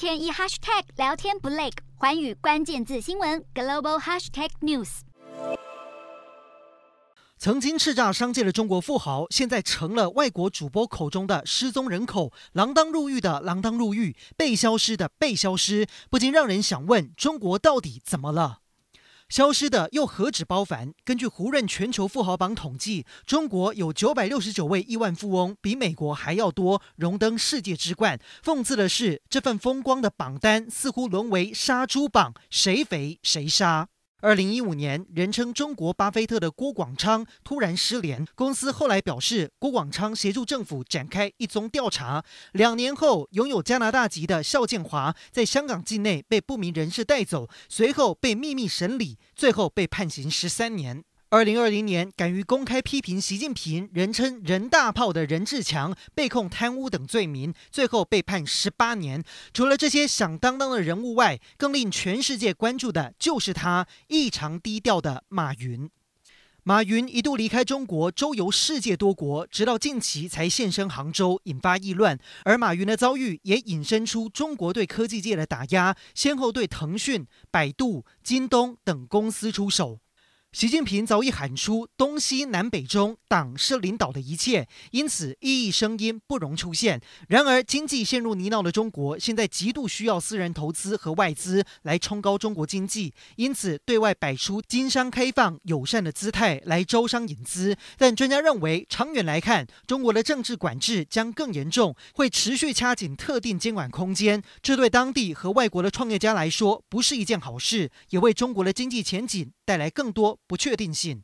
天一 hashtag 聊天不累，环宇关键字新闻 global hashtag news。曾经叱咤商界的中国富豪，现在成了外国主播口中的失踪人口，锒铛入狱的锒铛入狱，被消失的被消失，不禁让人想问：中国到底怎么了？消失的又何止包凡？根据胡润全球富豪榜统计，中国有九百六十九位亿万富翁，比美国还要多，荣登世界之冠。讽刺的是，这份风光的榜单似乎沦为杀猪榜，谁肥谁杀。二零一五年，人称中国巴菲特的郭广昌突然失联。公司后来表示，郭广昌协助政府展开一宗调查。两年后，拥有加拿大籍的邵建华在香港境内被不明人士带走，随后被秘密审理，最后被判刑十三年。二零二零年，敢于公开批评习近平，人称“人大炮”的任志强被控贪污等罪名，最后被判十八年。除了这些响当当的人物外，更令全世界关注的就是他异常低调的马云。马云一度离开中国，周游世界多国，直到近期才现身杭州，引发议论。而马云的遭遇也引申出中国对科技界的打压，先后对腾讯、百度、京东等公司出手。习近平早已喊出“东西南北中，党是领导的一切”，因此异议声音不容出现。然而，经济陷入泥淖的中国，现在极度需要私人投资和外资来冲高中国经济，因此对外摆出经商开放、友善的姿态来招商引资。但专家认为，长远来看，中国的政治管制将更严重，会持续掐紧特定监管空间。这对当地和外国的创业家来说不是一件好事，也为中国的经济前景带来更多不确定性。